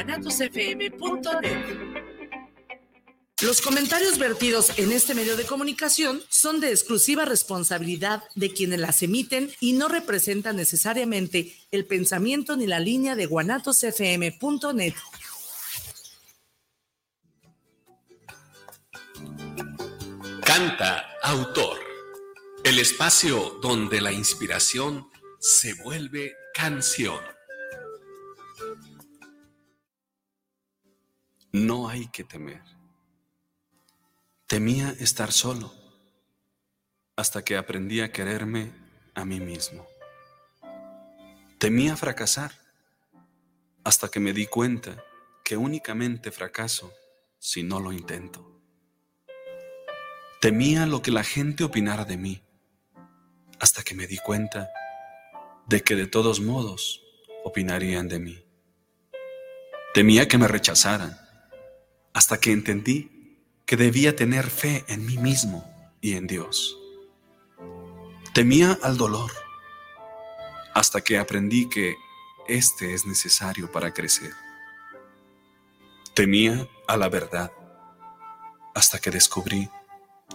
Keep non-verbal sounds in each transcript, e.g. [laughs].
guanatosfm.net. Los comentarios vertidos en este medio de comunicación son de exclusiva responsabilidad de quienes las emiten y no representan necesariamente el pensamiento ni la línea de guanatosfm.net. Canta autor, el espacio donde la inspiración se vuelve canción. No hay que temer Temía estar solo hasta que aprendí a quererme a mí mismo. Temía fracasar hasta que me di cuenta que únicamente fracaso si no lo intento. Temía lo que la gente opinara de mí hasta que me di cuenta de que de todos modos opinarían de mí. Temía que me rechazaran hasta que entendí que debía tener fe en mí mismo y en Dios. Temía al dolor hasta que aprendí que este es necesario para crecer. Temía a la verdad hasta que descubrí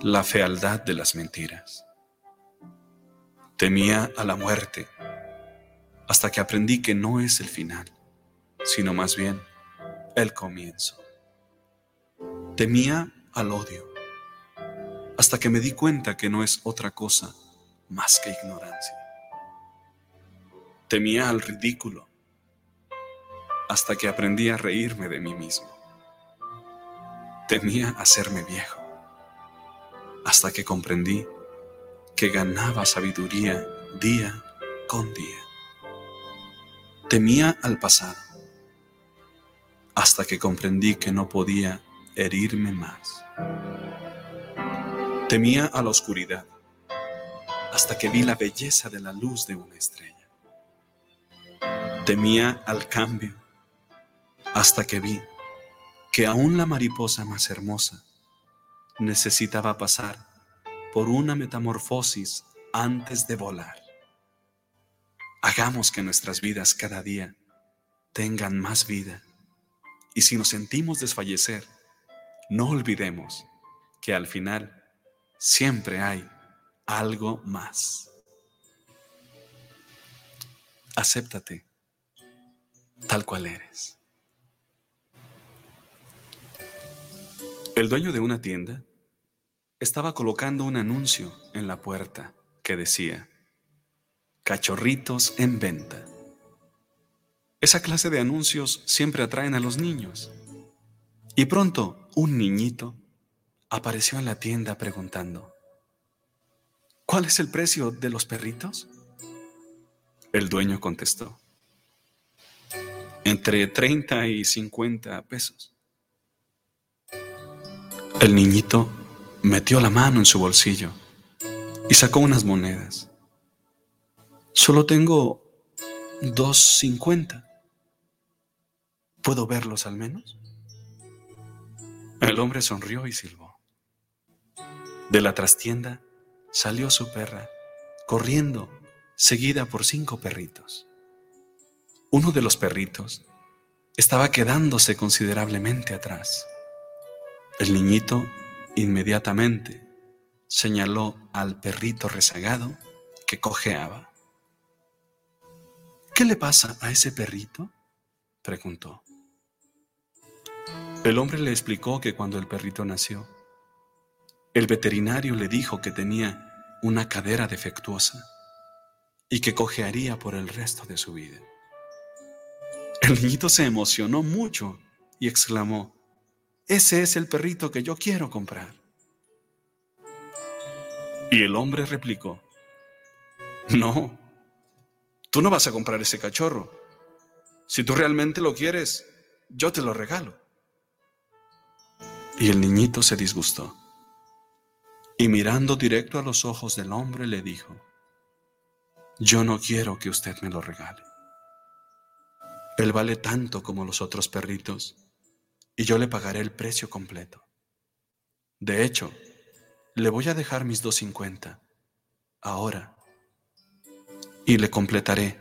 la fealdad de las mentiras. Temía a la muerte hasta que aprendí que no es el final, sino más bien el comienzo. Temía al odio, hasta que me di cuenta que no es otra cosa más que ignorancia. Temía al ridículo, hasta que aprendí a reírme de mí mismo. Temía hacerme viejo, hasta que comprendí que ganaba sabiduría día con día. Temía al pasado, hasta que comprendí que no podía herirme más. Temía a la oscuridad hasta que vi la belleza de la luz de una estrella. Temía al cambio hasta que vi que aún la mariposa más hermosa necesitaba pasar por una metamorfosis antes de volar. Hagamos que nuestras vidas cada día tengan más vida y si nos sentimos desfallecer, no olvidemos que al final siempre hay algo más. Acéptate tal cual eres. El dueño de una tienda estaba colocando un anuncio en la puerta que decía, cachorritos en venta. Esa clase de anuncios siempre atraen a los niños. Y pronto un niñito apareció en la tienda preguntando, ¿cuál es el precio de los perritos? El dueño contestó, entre 30 y 50 pesos. El niñito metió la mano en su bolsillo y sacó unas monedas. Solo tengo 2.50. ¿Puedo verlos al menos? El hombre sonrió y silbó. De la trastienda salió su perra, corriendo, seguida por cinco perritos. Uno de los perritos estaba quedándose considerablemente atrás. El niñito inmediatamente señaló al perrito rezagado que cojeaba. ¿Qué le pasa a ese perrito? preguntó. El hombre le explicó que cuando el perrito nació, el veterinario le dijo que tenía una cadera defectuosa y que cojearía por el resto de su vida. El niñito se emocionó mucho y exclamó, ese es el perrito que yo quiero comprar. Y el hombre replicó, no, tú no vas a comprar ese cachorro. Si tú realmente lo quieres, yo te lo regalo. Y el niñito se disgustó. Y mirando directo a los ojos del hombre le dijo, yo no quiero que usted me lo regale. Él vale tanto como los otros perritos y yo le pagaré el precio completo. De hecho, le voy a dejar mis dos cincuenta ahora y le completaré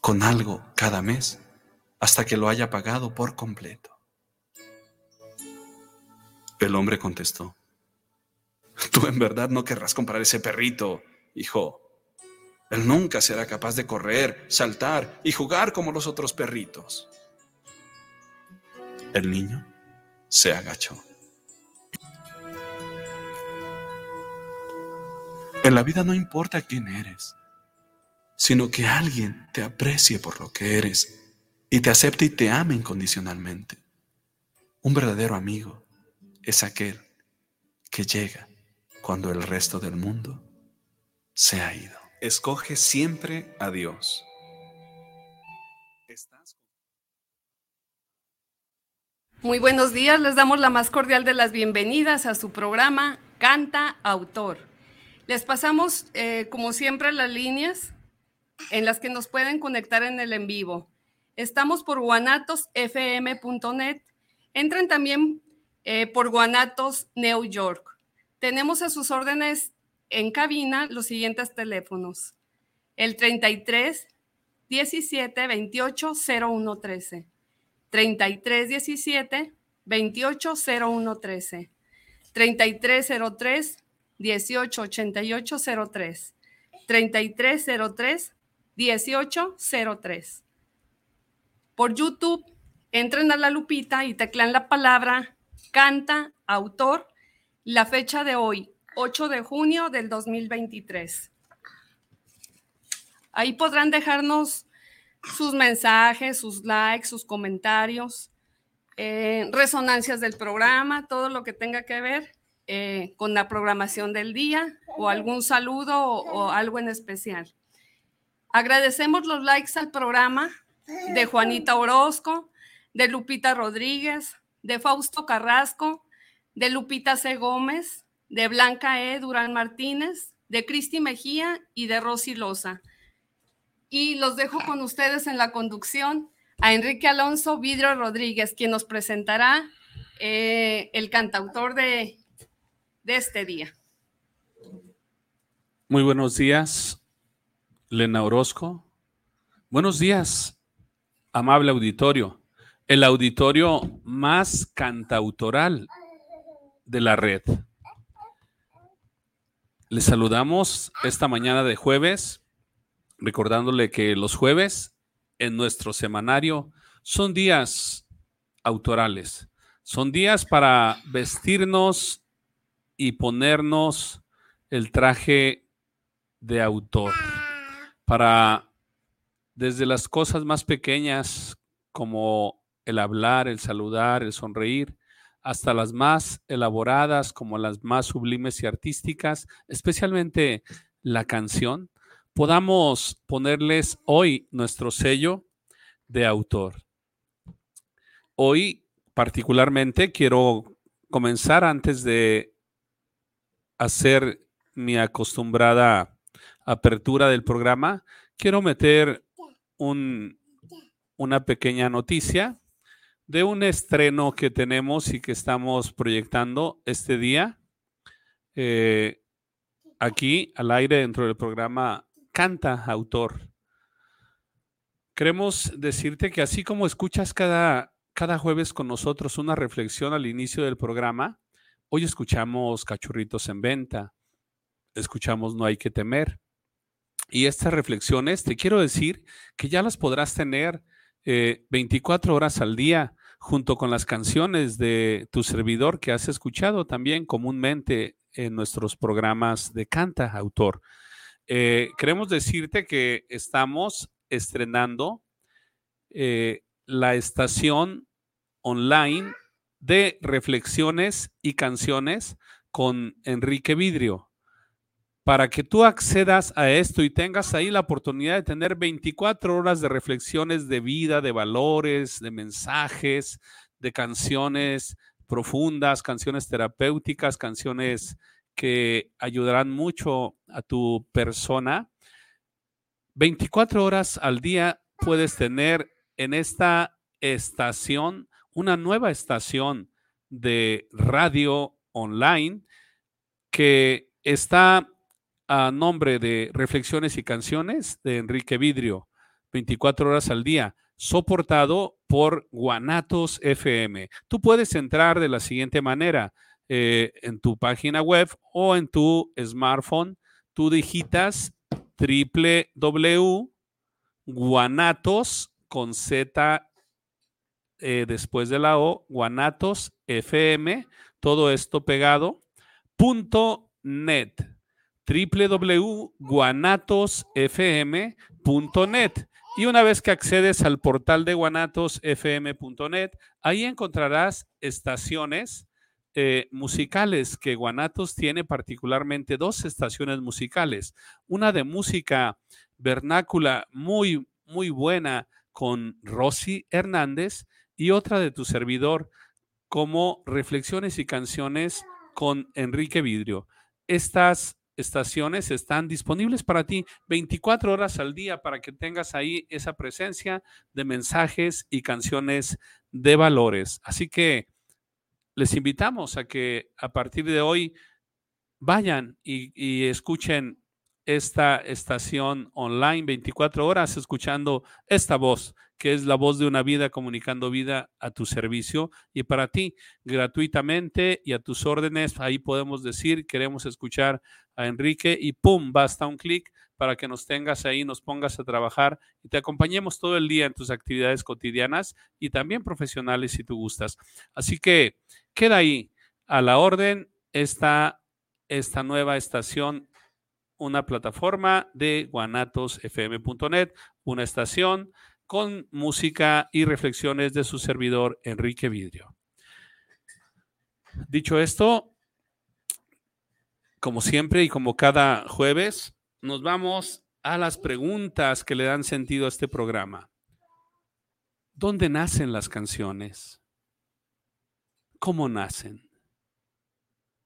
con algo cada mes hasta que lo haya pagado por completo. El hombre contestó, tú en verdad no querrás comprar ese perrito, hijo. Él nunca será capaz de correr, saltar y jugar como los otros perritos. El niño se agachó. En la vida no importa quién eres, sino que alguien te aprecie por lo que eres y te acepte y te ame incondicionalmente. Un verdadero amigo es aquel que llega cuando el resto del mundo se ha ido. Escoge siempre a Dios. Muy buenos días, les damos la más cordial de las bienvenidas a su programa Canta Autor. Les pasamos, eh, como siempre, las líneas en las que nos pueden conectar en el en vivo. Estamos por guanatosfm.net. Entren también eh, por Guanatos New York. Tenemos a sus órdenes en cabina los siguientes teléfonos. El 33 17 28 01 13. 33 17 28 01 13. 33 03 188803. 3303 1803. Por YouTube, entren a la lupita y teclean la palabra canta, autor, la fecha de hoy, 8 de junio del 2023. Ahí podrán dejarnos sus mensajes, sus likes, sus comentarios, eh, resonancias del programa, todo lo que tenga que ver eh, con la programación del día o algún saludo o, algo en especial. Agradecemos los likes al programa de Juanita Orozco, de Lupita Rodríguez, de Fausto Carrasco, de Lupita C. Gómez, de Blanca E. Durán Martínez, de Cristi Mejía y de Rosy Loza. Y los dejo con ustedes en la conducción a Enrique Alonso Vidro Rodríguez, quien nos presentará eh, el cantautor de de este día. Muy buenos días, Lena Orozco. Buenos días, amable auditorio. El auditorio más cantautoral de la red. Les saludamos esta mañana de jueves, recordándole que los jueves en nuestro semanario son días autorales, son días para vestirnos y ponernos el traje de autor para desde las cosas más pequeñas como el hablar, el saludar, el sonreír, hasta las más elaboradas como las más sublimes y artísticas, especialmente la canción, podamos ponerles hoy nuestro sello de autor. Hoy particularmente quiero comenzar antes de hacer mi acostumbrada apertura del programa, quiero meter un, una pequeña noticia de un estreno que tenemos y que estamos proyectando este día eh, aquí al aire dentro del programa Canta Autor. Queremos decirte que así como escuchas cada, cada jueves con nosotros una reflexión al inicio del programa, Hoy escuchamos Cachorritos en Venta, escuchamos No hay que temer. Y estas reflexiones, te quiero decir que ya las podrás tener 24 eh, horas al día junto con las canciones de tu servidor que has escuchado también comúnmente en nuestros programas de canta autor. Eh, queremos decirte que estamos estrenando eh, la estación online de reflexiones y canciones con Enrique Vidrio. Para que tú accedas a esto y tengas ahí la oportunidad de tener 24 horas de reflexiones de vida, de valores, de mensajes, de canciones profundas, canciones terapéuticas, canciones que ayudarán mucho a tu persona. 24 horas al día puedes tener en esta estación una nueva estación de radio online que está a nombre de Reflexiones y Canciones de Enrique Vidrio, 24 horas al día. soportado por Guanatos FM. Tú puedes entrar de la siguiente manera eh, en tu página web o en tu smartphone. Tú digitas www.guanatos con Z eh, después de la O, Guanatos FM, todo esto pegado, punto net www.guanatosfm.net. Y una vez que accedes al portal de guanatosfm.net, ahí encontrarás estaciones eh, musicales que Guanatos tiene particularmente dos estaciones musicales. Una de música vernácula muy, muy buena con Rosy Hernández y otra de tu servidor como reflexiones y canciones con Enrique Vidrio. Estas estaciones están disponibles para ti 24 horas al día para que tengas ahí esa presencia de mensajes y canciones de valores. Así que les invitamos a que a partir de hoy vayan y, escuchen esta estación online 24 horas escuchando esta voz, que es la voz de una vida comunicando vida a tu servicio y para ti gratuitamente y a tus órdenes. Ahí podemos decir, queremos escuchar a Enrique y pum, basta un clic para que nos tengas ahí, nos pongas a trabajar y te acompañemos todo el día en tus actividades cotidianas y también profesionales si tú gustas. Así que queda ahí a la orden esta, esta nueva estación una plataforma de guanatosfm.net, una estación con música y reflexiones de su servidor Enrique Vidrio. Dicho esto, como siempre y como cada jueves, nos vamos a las preguntas que le dan sentido a este programa. ¿Dónde nacen las canciones? ¿Cómo nacen?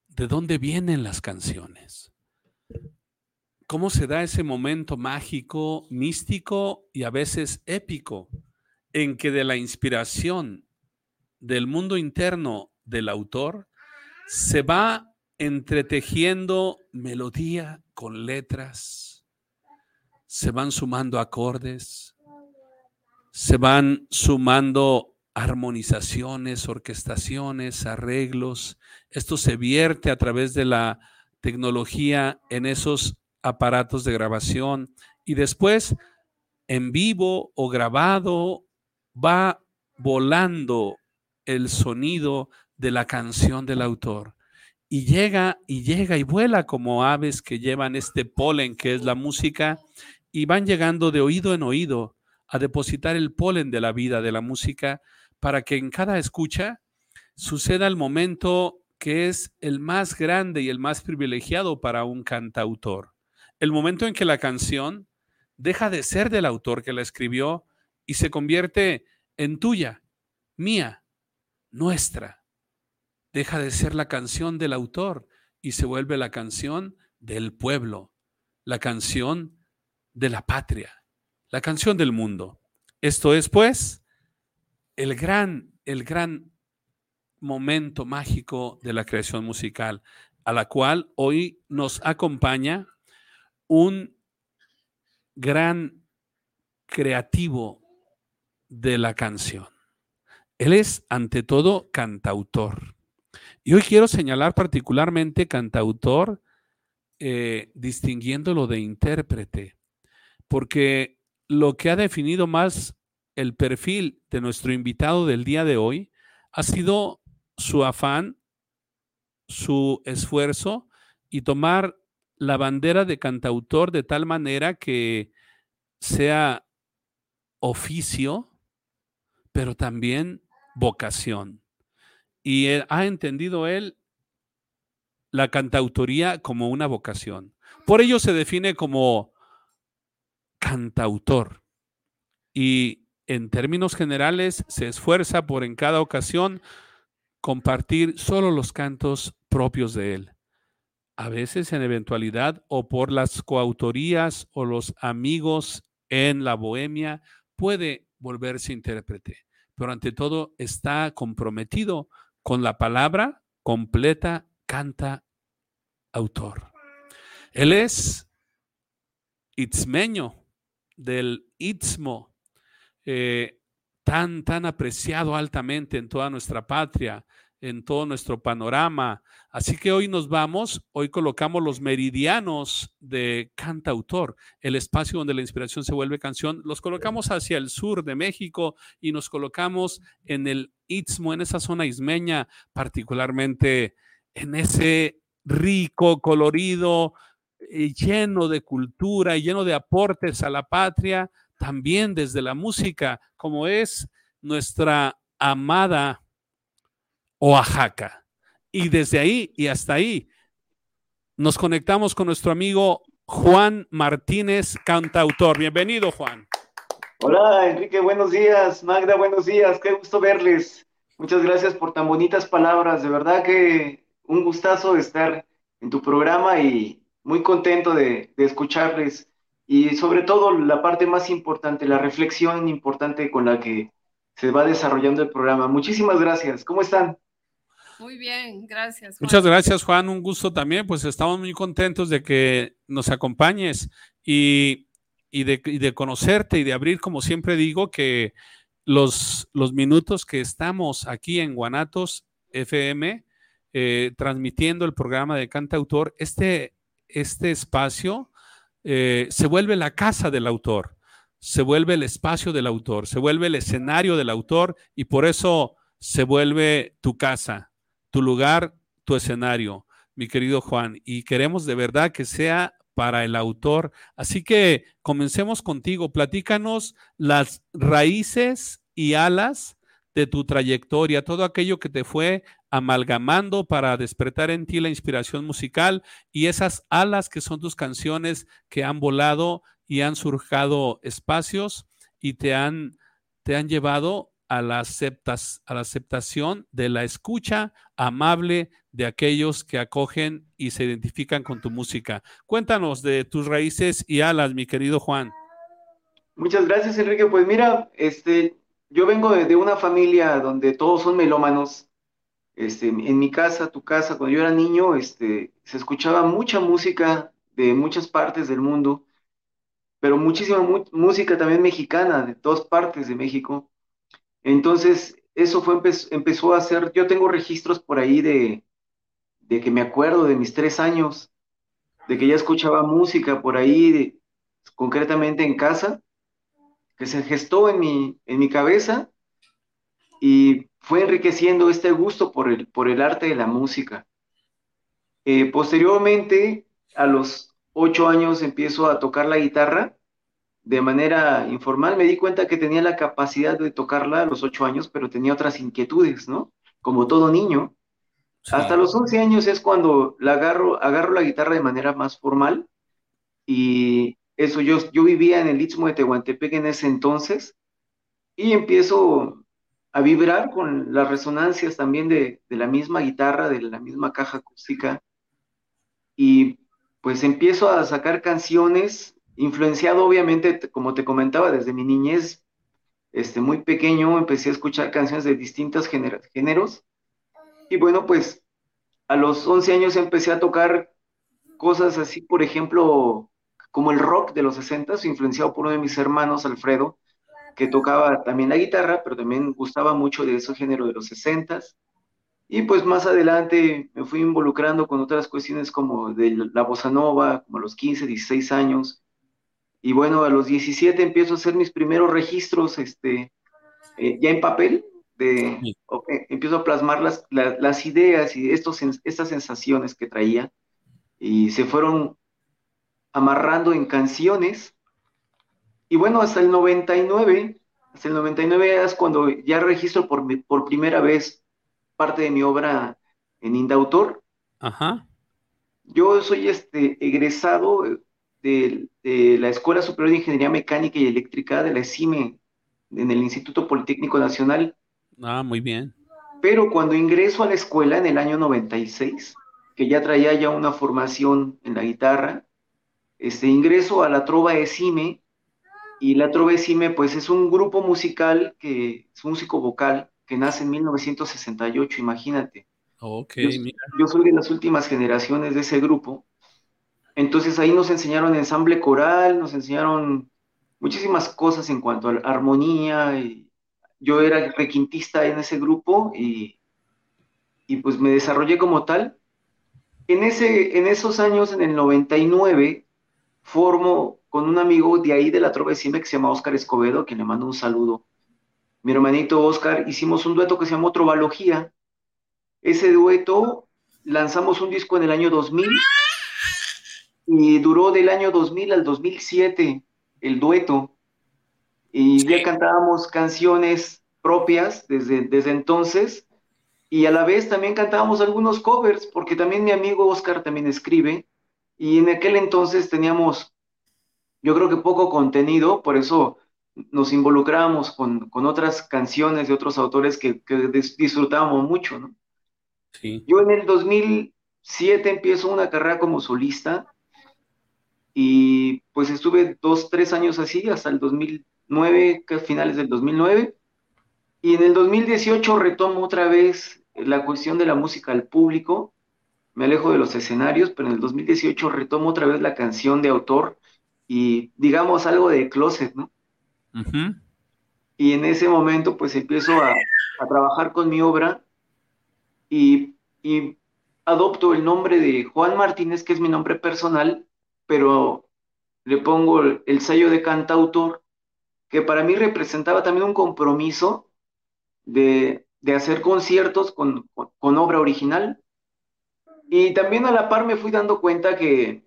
¿De dónde vienen las canciones? Cómo se da ese momento mágico, místico y a veces épico en que de la inspiración del mundo interno del autor se va entretejiendo melodía con letras, se van sumando acordes, se van sumando armonizaciones, orquestaciones, arreglos. Esto se vierte a través de la tecnología en esos aparatos de grabación y después en vivo o grabado va volando el sonido de la canción del autor. Y llega y llega y vuela como aves que llevan este polen que es la música y van llegando de oído en oído a depositar el polen de la vida de la música para que en cada escucha suceda el momento que es el más grande y el más privilegiado para un cantautor el momento en que la canción deja de ser del autor que la escribió y se convierte en tuya, mía, nuestra. Deja de ser la canción del autor y se vuelve la canción del pueblo, la canción de la patria, la canción del mundo. Esto es, pues, el gran, el gran momento mágico de la creación musical, a la cual hoy nos acompaña un gran creativo de la canción. Él es, ante todo, cantautor. Y hoy quiero señalar particularmente cantautor, eh, distinguiéndolo de intérprete, porque lo que ha definido más el perfil de nuestro invitado del día de hoy ha sido su afán, su esfuerzo y tomar la bandera de cantautor de tal manera que sea oficio, pero también vocación. Y ha entendido él la cantautoría como una vocación. Por ello se define como cantautor. Y en términos generales se esfuerza por en cada ocasión compartir solo los cantos propios de él a veces en eventualidad o por las coautorías o los amigos en la bohemia, puede volverse intérprete, pero ante todo está comprometido con la palabra completa, canta autor. Él es itzmeño del istmo, eh, tan, tan apreciado altamente en toda nuestra patria, en todo nuestro panorama. Así que hoy nos vamos, hoy colocamos los meridianos de cantautor, el espacio donde la inspiración se vuelve canción. Los colocamos hacia el sur de México y nos colocamos en el Istmo, en esa zona ismeña, particularmente en ese rico, colorido, eh, lleno de cultura y lleno de aportes a la patria, también desde la música, como es nuestra amada Oaxaca. Y desde ahí y hasta ahí nos conectamos con nuestro amigo Juan Martínez, cantautor. Bienvenido, Juan. Hola, Enrique, buenos días. Magda, buenos días. Qué gusto verles. Muchas gracias por tan bonitas palabras. De verdad que un gustazo estar en tu programa y muy contento de, de escucharles. Y sobre todo la parte más importante, la reflexión importante con la que se va desarrollando el programa. Muchísimas gracias. ¿Cómo están? Muy bien, gracias. Muchas gracias, Juan. Un gusto también. Pues estamos muy contentos de que nos acompañes y, de, conocerte y de abrir, como siempre digo, que los, los minutos que estamos aquí en Guanatos FM, eh, transmitiendo el programa de Cantautor, este, este espacio eh, se vuelve la casa del autor, se vuelve el espacio del autor, se vuelve el escenario del autor y por eso se vuelve tu casa tu lugar, tu escenario, mi querido Juan, y queremos de verdad que sea para el autor. Así que comencemos contigo, platícanos las raíces y alas de tu trayectoria, todo aquello que te fue amalgamando para despertar en ti la inspiración musical y esas alas que son tus canciones que han volado y han surjado espacios y te han, te han llevado a la, a la aceptación de la escucha amable de aquellos que acogen y se identifican con tu música. Cuéntanos de tus raíces y alas, mi querido Juan. Muchas gracias, Enrique. Pues mira, este, yo vengo de, una familia donde todos son melómanos. Este, en mi casa, tu casa, cuando yo era niño, este, se escuchaba mucha música de muchas partes del mundo, pero muchísima música también mexicana, de todas partes de México. Entonces, eso fue, empezó a hacer, yo tengo registros por ahí de, de que me acuerdo de mis tres años, de que ya escuchaba música por ahí, concretamente en casa, que se gestó en mi, en mi cabeza y fue enriqueciendo este gusto por el, por el arte de la música. Eh, posteriormente, a los ocho años empiezo a tocar la guitarra de manera informal, me di cuenta que tenía la capacidad de tocarla a los ocho años, pero tenía otras inquietudes, ¿no? Como todo niño. Hasta los once años es cuando la agarro, agarro la guitarra de manera más formal y eso yo, yo vivía en el Istmo de Tehuantepec en ese entonces y empiezo a vibrar con las resonancias también de, de la misma guitarra, de la misma caja acústica y pues empiezo a sacar canciones influenciado obviamente, como te comentaba, desde mi niñez, este, muy pequeño, empecé a escuchar canciones de distintos géneros. Y bueno, pues a los 11 años empecé a tocar cosas así, por ejemplo, como el rock de los 60, influenciado por uno de mis hermanos, Alfredo, que tocaba también la guitarra, pero también gustaba mucho de ese género de los 60. Y pues más adelante me fui involucrando con otras cuestiones como de la bossa nova, como a los 15, 16 años, y bueno, a los 17 empiezo a hacer mis primeros registros, este, eh, ya en papel, de, empiezo a plasmar las, las ideas y estos, estas sensaciones que traía, y se fueron amarrando en canciones. Y bueno, hasta el 99, hasta el 99 es cuando ya registro por, por primera vez parte de mi obra en Indautor. Ajá. Yo soy este egresado de, la Escuela Superior de Ingeniería Mecánica y Eléctrica de la ESIME en el Instituto Politécnico Nacional. Ah, muy bien. Pero cuando ingreso a la escuela en el año 96, que ya traía ya una formación en la guitarra, este, ingreso a la Trova ESIME, y la Trova ESIME pues es un grupo musical, que es músico vocal, que nace en 1968, imagínate. Ok, yo soy de las últimas generaciones de ese grupo, entonces ahí nos enseñaron ensamble coral, nos enseñaron muchísimas cosas en cuanto a armonía yo era requintista en ese grupo y, y pues me desarrollé como tal. En, ese, en esos años, en el 99, formo con un amigo de ahí de la Trova de que se llama Oscar Escobedo, que le mando un saludo. Mi hermanito Oscar, hicimos un dueto que se llamó Trovalogía. Ese dueto lanzamos un disco en el año 2000 y duró del año 2000 al 2007 el dueto. Y ya cantábamos canciones propias desde, desde entonces y a la vez también cantábamos algunos covers, porque también mi amigo Oscar también escribe, y en aquel entonces teníamos, yo creo que poco contenido, por eso nos involucrábamos con, otras canciones de otros autores que, disfrutábamos mucho, ¿no? Sí. Yo en el 2007 empiezo una carrera como solista y pues estuve dos, tres años así, hasta el 2009, finales del 2009. Y en el 2018 retomo otra vez la cuestión de la música al público, me alejo de los escenarios, pero en el 2018 retomo otra vez la canción de autor y digamos algo de closet, ¿no? Y en ese momento pues empiezo a, trabajar con mi obra y, y, adopto el nombre de Juan Martínez, que es mi nombre personal, pero le pongo el sello de cantautor, que para mí representaba también un compromiso de, de hacer conciertos con, obra original. Y también a la par me fui dando cuenta que,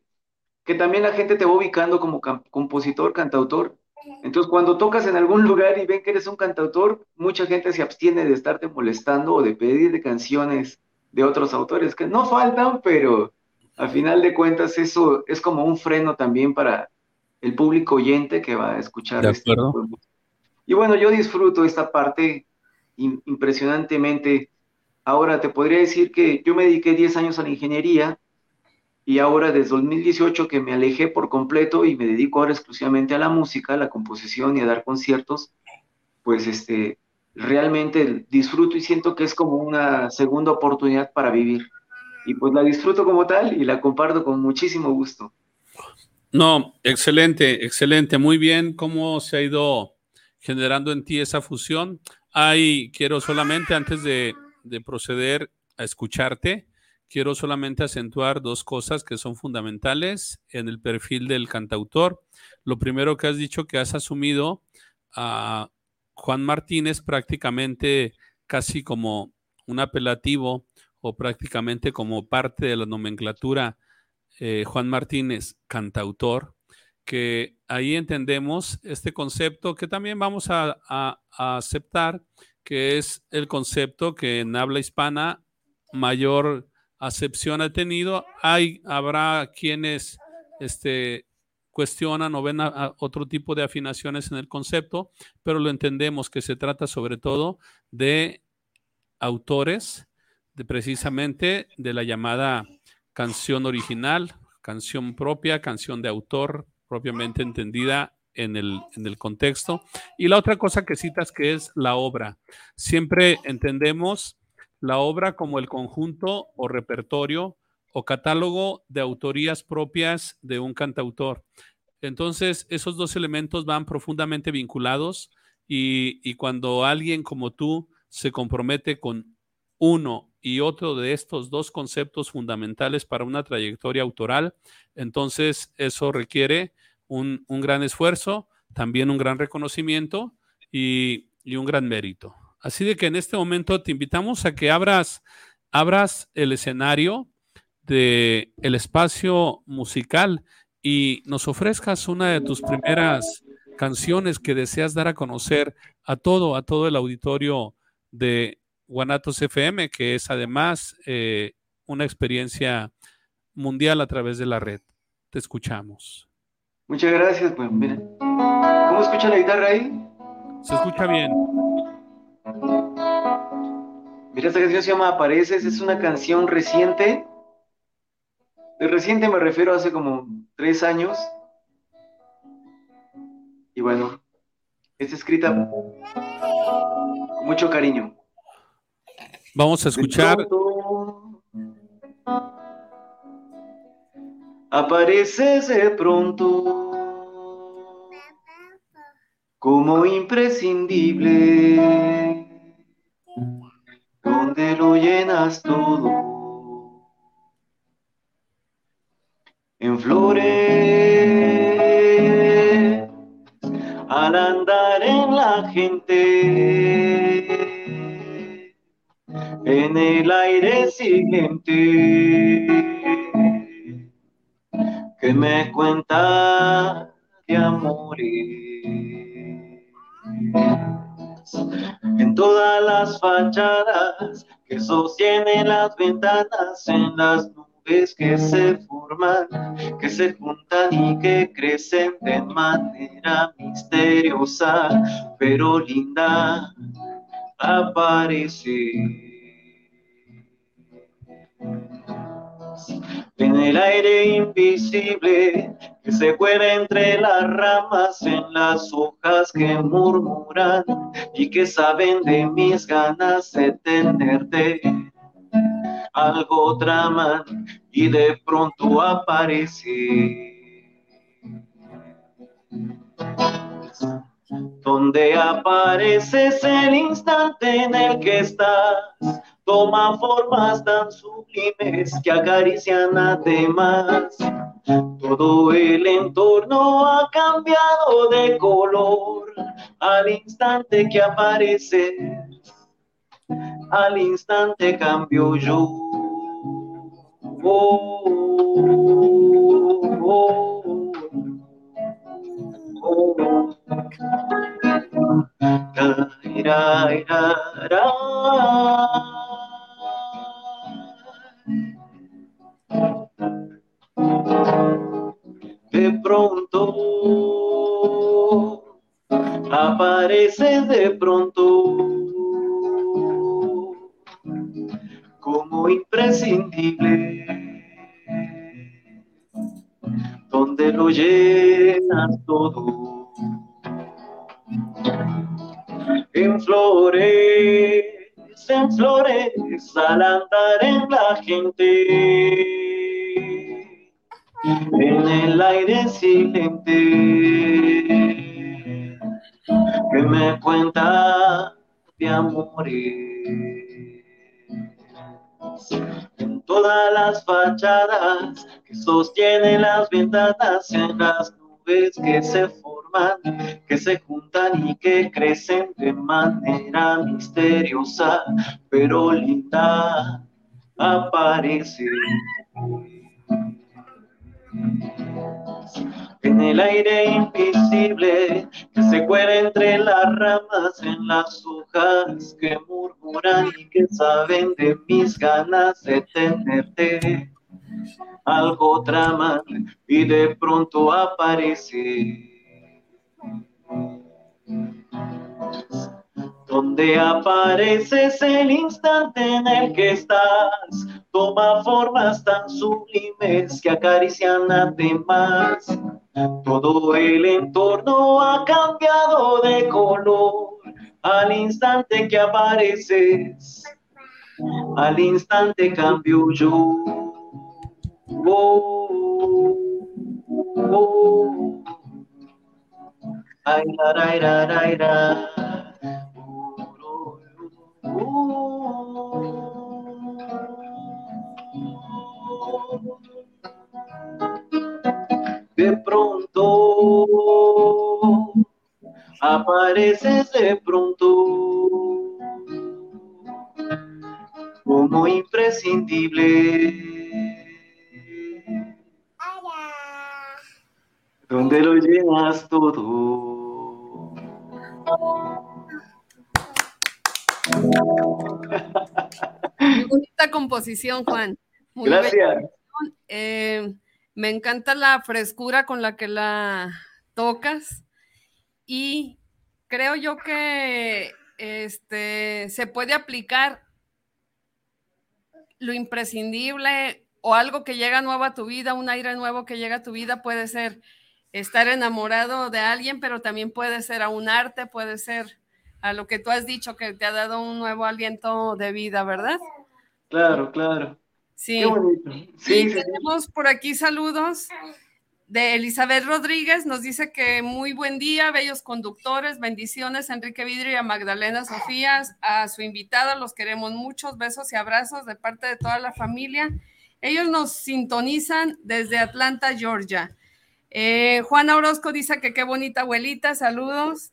que también la gente te va ubicando como compositor, cantautor. Entonces, cuando tocas en algún [laughs] lugar y ven que eres un cantautor, mucha gente se abstiene de estarte molestando o de pedir de canciones de otros autores, que no faltan, pero al final de cuentas eso es como un freno también para el público oyente que va a escuchar. Este y bueno, yo disfruto esta parte impresionantemente. Ahora te podría decir que yo me dediqué 10 años a la ingeniería y ahora desde 2018 que me alejé por completo y me dedico ahora exclusivamente a la música, a la composición y a dar conciertos, pues este, realmente disfruto y siento que es como una segunda oportunidad para vivir. Y pues la disfruto como tal y la comparto con muchísimo gusto. No, excelente, excelente. Muy bien cómo se ha ido generando en ti esa fusión. Hay, quiero solamente, antes de, proceder a escucharte, quiero solamente acentuar dos cosas que son fundamentales en el perfil del cantautor. Lo primero que has dicho que has asumido a Juan Martínez prácticamente casi como un apelativo o prácticamente como parte de la nomenclatura eh, Juan Martínez cantautor que ahí entendemos este concepto que también vamos a, aceptar, que es el concepto que en habla hispana mayor acepción ha tenido. Hay, habrá quienes este, cuestionan o ven otro tipo de afinaciones en el concepto, pero lo entendemos que se trata sobre todo de autores, precisamente de la llamada canción original, canción propia, canción de autor, propiamente entendida en el, en el contexto. Y la otra cosa que citas que es la obra. Siempre entendemos la obra como el conjunto o repertorio o catálogo de autorías propias de un cantautor. Entonces, esos dos elementos van profundamente vinculados y, y, cuando alguien como tú se compromete con uno y otro de estos dos conceptos fundamentales para una trayectoria autoral, entonces eso requiere un, gran esfuerzo, también un gran reconocimiento y, un gran mérito. Así de que en este momento te invitamos a que abras, abras el escenario del el espacio musical y nos ofrezcas una de tus primeras canciones que deseas dar a conocer a todo, a todo el auditorio de Guanatos FM, que es además eh, una experiencia mundial a través de la red. Te escuchamos. Muchas gracias, pues mira. ¿Cómo escucha la guitarra ahí? Se escucha bien. Mira, esta canción se llama Apareces, es una canción reciente. De reciente me refiero a hace como tres años. Y bueno, está escrita con mucho cariño. Vamos a escuchar. apareces de pronto como imprescindible, donde lo llenas todo, en flores, al andar en la gente, siguiente, que me cuenta de amores. En todas las fachadas que sostienen las ventanas, en las nubes que se forman, que se juntan y que crecen de manera misteriosa, pero linda, aparece en el aire invisible que se cuela entre las ramas, en las hojas que murmuran y que saben de mis ganas de tenerte. Algo traman y de pronto aparece. Donde apareces el instante en el que estás toma formas tan sublimes que acarician además. Todo el entorno ha cambiado de color al instante que aparece, al instante cambio yo. Oh, oh, oh, de pronto, aparece de pronto las fachadas que sostienen las ventanas, en las nubes que se forman, que se juntan y que crecen de manera misteriosa, pero linda, aparece en el aire invisible que se cuela entre las ramas, en las hojas que murmuran y que saben de mis ganas de tenerte. Algo traman y de pronto aparece donde apareces el instante en el que estás, toma formas tan sublimes que acarician además. Todo el entorno ha cambiado de color al instante que apareces, al instante cambio yo. Oh, oh, Ay, apareces de pronto como imprescindible. Donde lo llenas todo. Muy bonita composición, Juan. Gracias. Eh, me encanta la frescura con la que la tocas y creo yo que este, se puede aplicar lo imprescindible o algo que llega nuevo a tu vida, un aire nuevo que llega a tu vida, puede ser estar enamorado de alguien, pero también puede ser a un arte, puede ser a lo que tú has dicho, que te ha dado un nuevo aliento de vida, ¿verdad? Claro, claro. Sí. Qué bonito. Sí, tenemos por aquí saludos. De Elizabeth Rodríguez nos dice que muy buen día, bellos conductores, bendiciones Enrique Vidrio y a Magdalena Sofías, a su invitada, los queremos muchos, besos y abrazos de parte de toda la familia. Ellos nos sintonizan desde Atlanta, Georgia. Eh, Juana Orozco dice que qué bonita abuelita, saludos.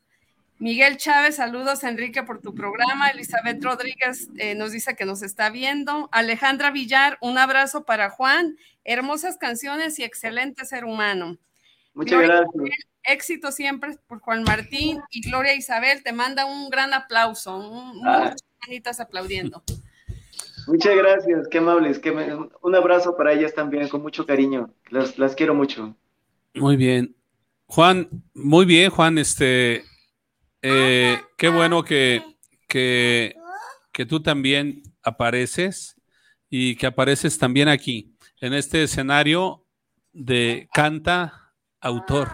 Miguel Chávez, saludos Enrique por tu programa. Elizabeth Rodríguez eh, nos dice que nos está viendo. Alejandra Villar, un abrazo para Juan. Hermosas canciones y excelente ser humano. Muchas gracias. éxito siempre por Juan Martín y Gloria Isabel te manda un gran aplauso. muchas manitas aplaudiendo. Muchas gracias, qué amables. un abrazo para ellas también, con mucho cariño. Las, las quiero mucho. Muy bien. Juan, muy bien, Juan. Este, eh, qué bueno que, que, tú también apareces y que apareces también aquí, en este escenario de canta autor.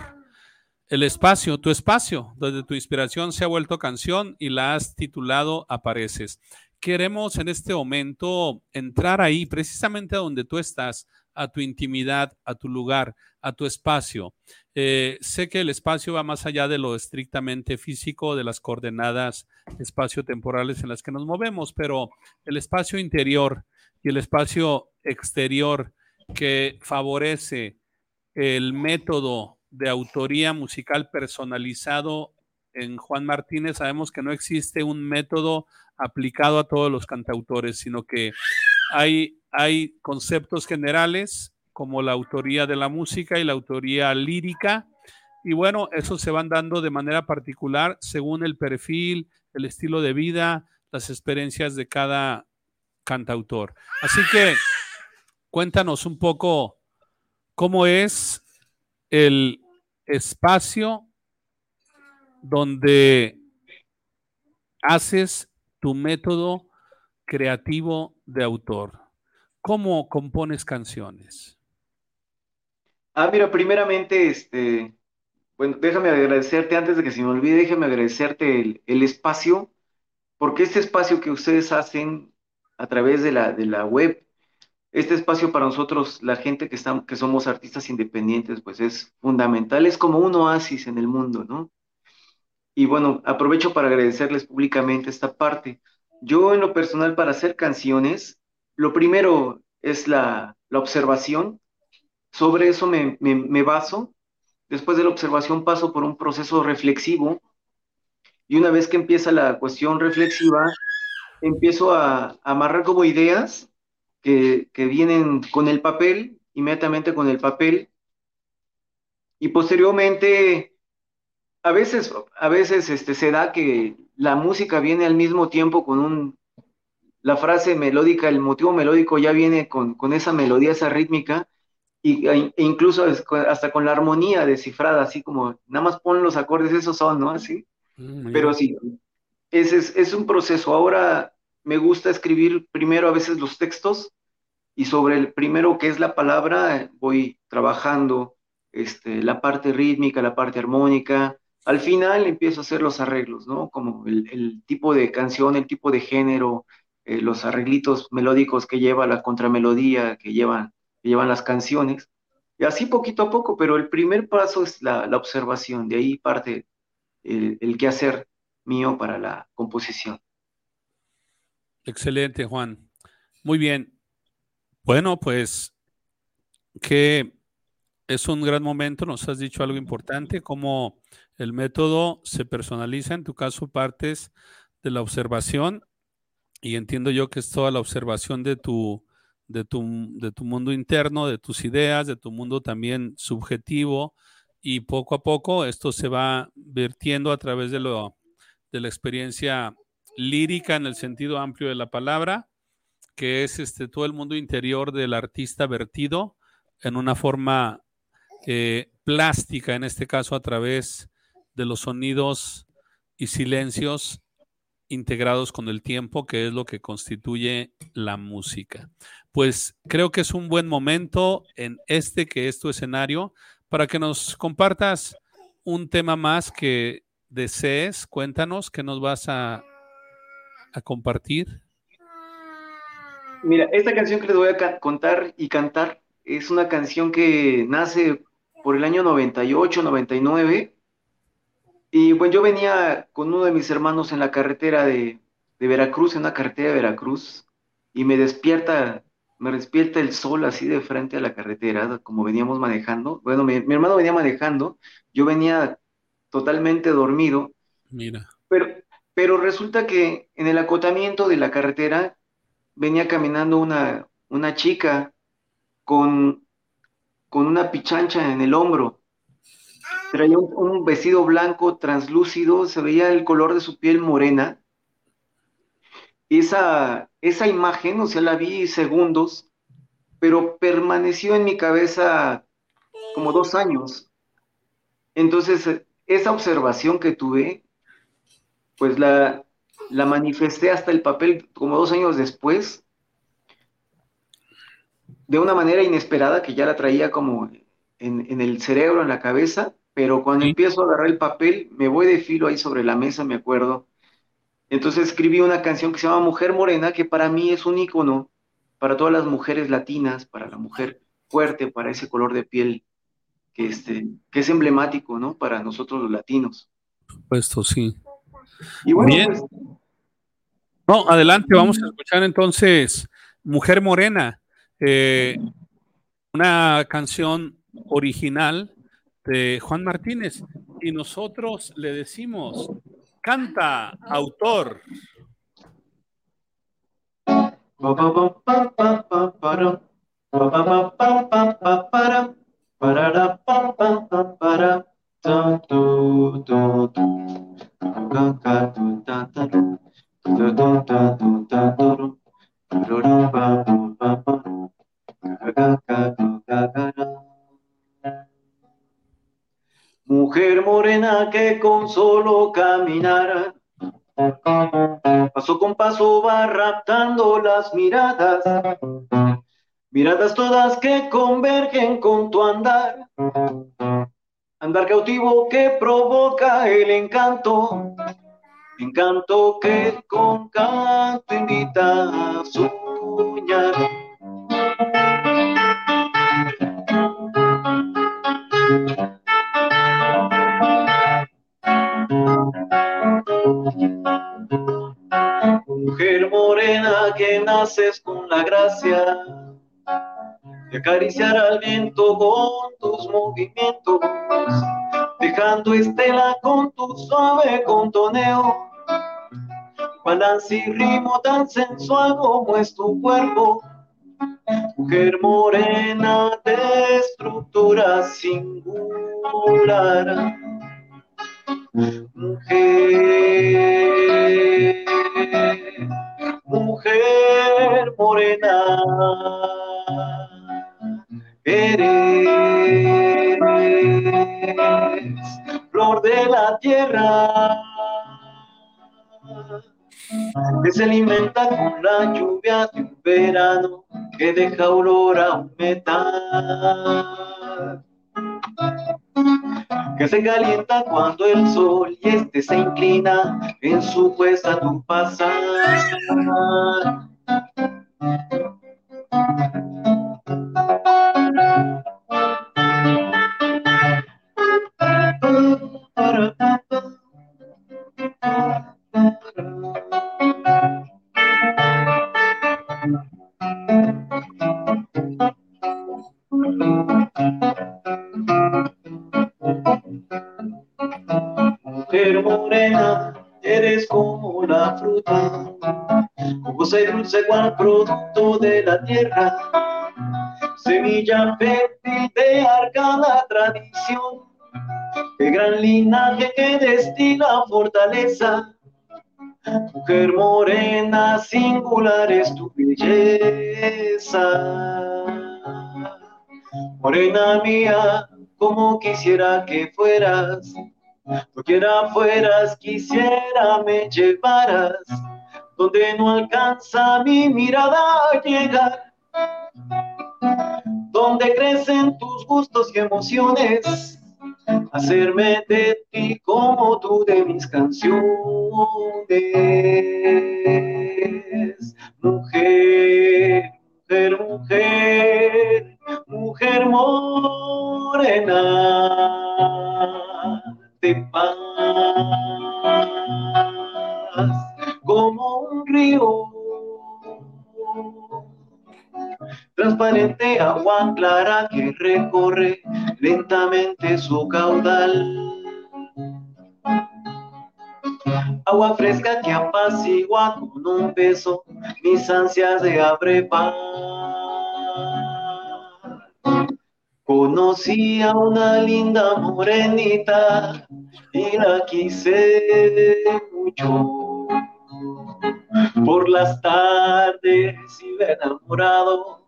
El espacio, tu espacio, donde tu inspiración se ha vuelto canción y la has titulado Apareces. Queremos en este momento entrar ahí, precisamente donde tú estás, a tu intimidad, a tu lugar, a tu espacio. Eh, sé que el espacio va más allá de lo estrictamente físico, de las coordenadas espacio-temporales en las que nos movemos, pero el espacio interior y el espacio exterior que favorece el método de autoría musical personalizado en Juan Martínez, sabemos que no existe un método aplicado a todos los cantautores, sino que hay hay conceptos generales como la autoría de la música y la autoría lírica. Y bueno, eso se van dando de manera particular según el perfil, el estilo de vida, las experiencias de cada cantautor. Así que cuéntanos un poco cómo es el espacio donde haces tu método creativo de autor. ¿Cómo compones canciones? Ah, mira, primeramente, este, bueno, déjame agradecerte, antes de que se me olvide, déjame agradecerte el, espacio, porque este espacio que ustedes hacen a través de la, de la web, este espacio para nosotros, la gente que, estamos, que somos artistas independientes, pues es fundamental, es como un oasis en el mundo, ¿no? Y bueno, aprovecho para agradecerles públicamente esta parte. Yo en lo personal para hacer canciones, lo primero es la, observación. Sobre eso me, baso. Después de la observación paso por un proceso reflexivo. Y una vez que empieza la cuestión reflexiva, empiezo a, amarrar como ideas que, vienen con el papel, inmediatamente con el papel. Y posteriormente, a veces, a veces este, se da que la música viene al mismo tiempo con un la frase melódica, el motivo melódico ya viene con, esa melodía, esa rítmica, y, e, e incluso hasta con la armonía descifrada, así como, nada más pon los acordes, esos son, ¿no? Así. Mm, Pero sí, ese es, es un proceso. Ahora me gusta escribir primero a veces los textos y sobre el primero que es la palabra voy trabajando este, la parte rítmica, la parte armónica. Al final empiezo a hacer los arreglos, ¿no? Como el, tipo de canción, el tipo de género, eh, los arreglitos melódicos que lleva la contramelodía, que llevan, que llevan las canciones. Y así poquito a poco, pero el primer paso es la, observación, de ahí parte el, el quehacer mío para la composición. Excelente, Juan. Muy bien. Bueno, pues que es un gran momento, nos has dicho algo importante, cómo el método se personaliza, en tu caso partes de la observación y entiendo yo que es toda la observación de tu, de tu, de tu mundo interno, de tus ideas, de tu mundo también subjetivo, y poco a poco esto se va vertiendo a través de, lo, de la experiencia lírica en el sentido amplio de la palabra, que es este, todo el mundo interior del artista vertido en una forma eh, plástica, en este caso a través de los sonidos y silencios integrados con el tiempo, que es lo que constituye la música. Pues creo que es un buen momento en este que es tu escenario para que nos compartas un tema más que desees. Cuéntanos qué nos vas a, a compartir. Mira, esta canción que les voy a contar y cantar es una canción que nace por el año 98, 99. Y bueno, yo venía con uno de mis hermanos en la carretera de, de Veracruz, en una carretera de Veracruz, y me despierta, me despierta el sol así de frente a la carretera, como veníamos manejando. Bueno, mi, mi hermano venía manejando, yo venía totalmente dormido. Mira. Pero, pero resulta que en el acotamiento de la carretera venía caminando una, una chica con, con una pichancha en el hombro. Traía un, vestido blanco translúcido, se veía el color de su piel morena. Esa, esa imagen, o sea, la vi segundos, pero permaneció en mi cabeza como dos años. Entonces, esa observación que tuve, pues la, la manifesté hasta el papel como dos años después, de una manera inesperada que ya la traía como en, en el cerebro, en la cabeza, pero cuando Sí. empiezo a agarrar el papel, me voy de filo ahí sobre la mesa, me acuerdo. Entonces escribí una canción que se llama Mujer Morena, que para mí es un ícono para todas las mujeres latinas, para la mujer fuerte, para ese color de piel que, este, que es emblemático, ¿no? Para nosotros los latinos. Puesto, sí. Y bueno, Bien. pues No, adelante, vamos a escuchar entonces Mujer Morena, eh, una canción original de Juan Martínez. Y nosotros le decimos, canta, autor. Mujer morena que con solo caminar Paso con paso va raptando las miradas, miradas todas que convergen con tu andar, andar cautivo que provoca el encanto, encanto que con canto invita a soñar. Mujer morena que naces con la gracia de acariciar al viento con tus movimientos, dejando estela con tu suave contoneo, balance y ritmo tan sensual como es tu cuerpo. Mujer morena de estructura singular. Mujer, mujer morena, eres flor de la tierra que se alimenta con la lluvia de un verano que deja olor a humedad que se calienta cuando el sol y este se inclina en su puesta a tu pasar. Producto de la tierra, semilla fértil de arcana tradición, de gran linaje que destila fortaleza. Mujer morena, singular es tu belleza. Morena mía, como quisiera que fueras, quiera fueras, quisiera me llevaras, donde no alcanza mi mirada a llegar, donde crecen tus gustos y emociones, hacerme de ti como tú de mis canciones, mujer, mujer, mujer, mujer morena de paz como un río. Transparente agua clara que recorre lentamente su caudal. Agua fresca que apacigua con un beso mis ansias de abrepar. Conocí a una linda morenita y la quise mucho. Por las tardes iba enamorado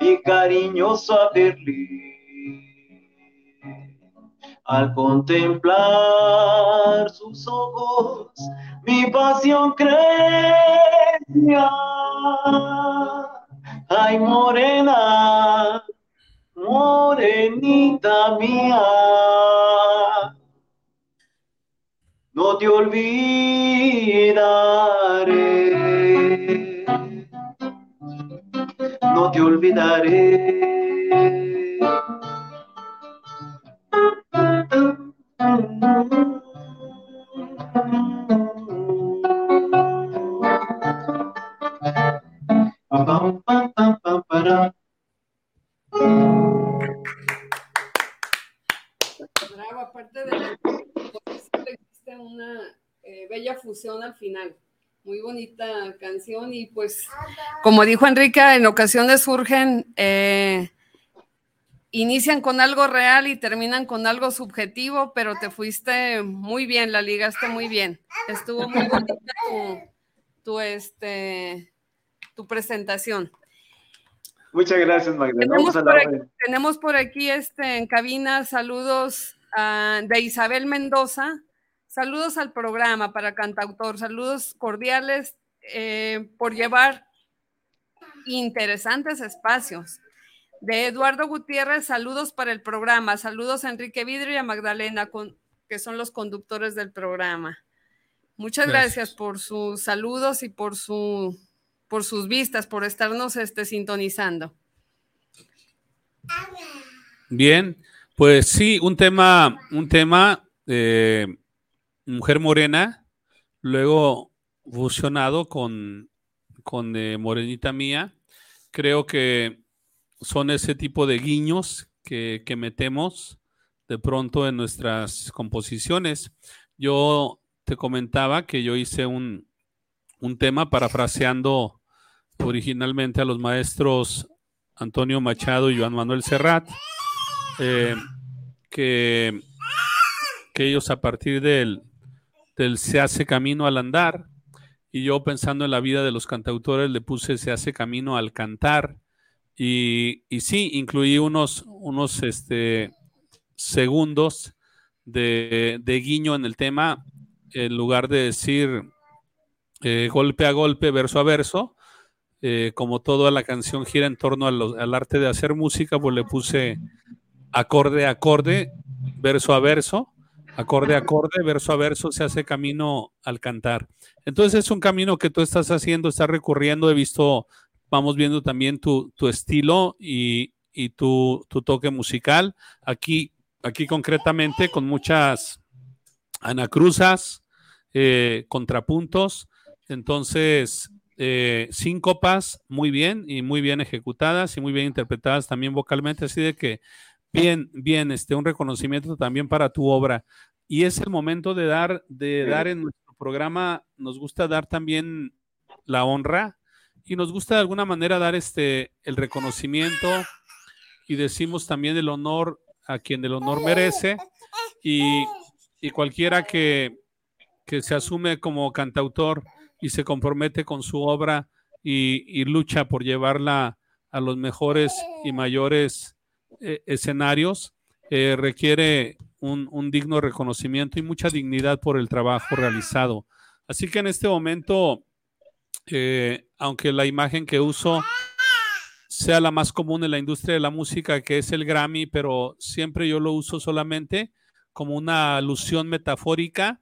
y cariñoso a verle. Al contemplar sus ojos, mi pasión crecía. Ay, morena, morenita mía, no te olvidaré, no te olvidaré. Bravo, aparte de la una eh, bella fusión al final. Muy bonita canción y pues, como dijo Enrique, en ocasiones surgen, eh, inician con algo real y terminan con algo subjetivo, pero te fuiste muy bien, la ligaste muy bien. Estuvo muy bonita tu, tu, este, tu presentación. Muchas gracias, Magda. Tenemos por, aquí, orden. tenemos por aquí este, en cabina saludos de Isabel Mendoza. Saludos al programa para cantautor. Saludos cordiales eh, por llevar interesantes espacios. De Eduardo Gutiérrez, saludos para el programa. Saludos a Enrique Vidrio y a Magdalena, con- que son los conductores del programa. Muchas gracias, Gracias. por sus saludos y por, su, por sus vistas, por estarnos este, sintonizando. Bien, pues sí, un tema, un tema de mujer morena, luego fusionado con, con eh, Morenita Mía. Creo que son ese tipo de guiños que, que metemos de pronto en nuestras composiciones. Yo te comentaba que yo hice un, un tema parafraseando originalmente a los maestros Antonio Machado y Joan Manuel Serrat, eh, que, que ellos a partir del, del se hace camino al andar, y yo pensando en la vida de los cantautores le puse se hace camino al cantar, y, y sí, incluí unos, unos este, segundos de, de guiño en el tema, en lugar de decir eh, golpe a golpe, verso a verso, eh, como toda la canción gira en torno a lo- al arte de hacer música, pues le puse acorde a acorde, verso a verso, acorde a acorde, verso a verso, se hace camino al cantar. Entonces es un camino que tú estás haciendo, estás recurriendo, he visto, vamos viendo también tu, tu estilo y, y tu, tu toque musical. Aquí, aquí concretamente con muchas anacruzas, eh, contrapuntos, entonces eh, síncopas muy bien y muy bien ejecutadas y muy bien interpretadas también vocalmente, así de que bien, bien, este, un reconocimiento también para tu obra. Y es el momento de dar, de dar en nuestro programa, nos gusta dar también la honra y nos gusta de alguna manera dar este, el reconocimiento y decimos también el honor a quien el honor merece y, y cualquiera que, que se asume como cantautor y se compromete con su obra y, y lucha por llevarla a los mejores y mayores eh, escenarios, eh, requiere un, un digno reconocimiento y mucha dignidad por el trabajo realizado. Así que en este momento, eh, aunque la imagen que uso sea la más común en la industria de la música, que es el Grammy, pero siempre yo lo uso solamente como una alusión metafórica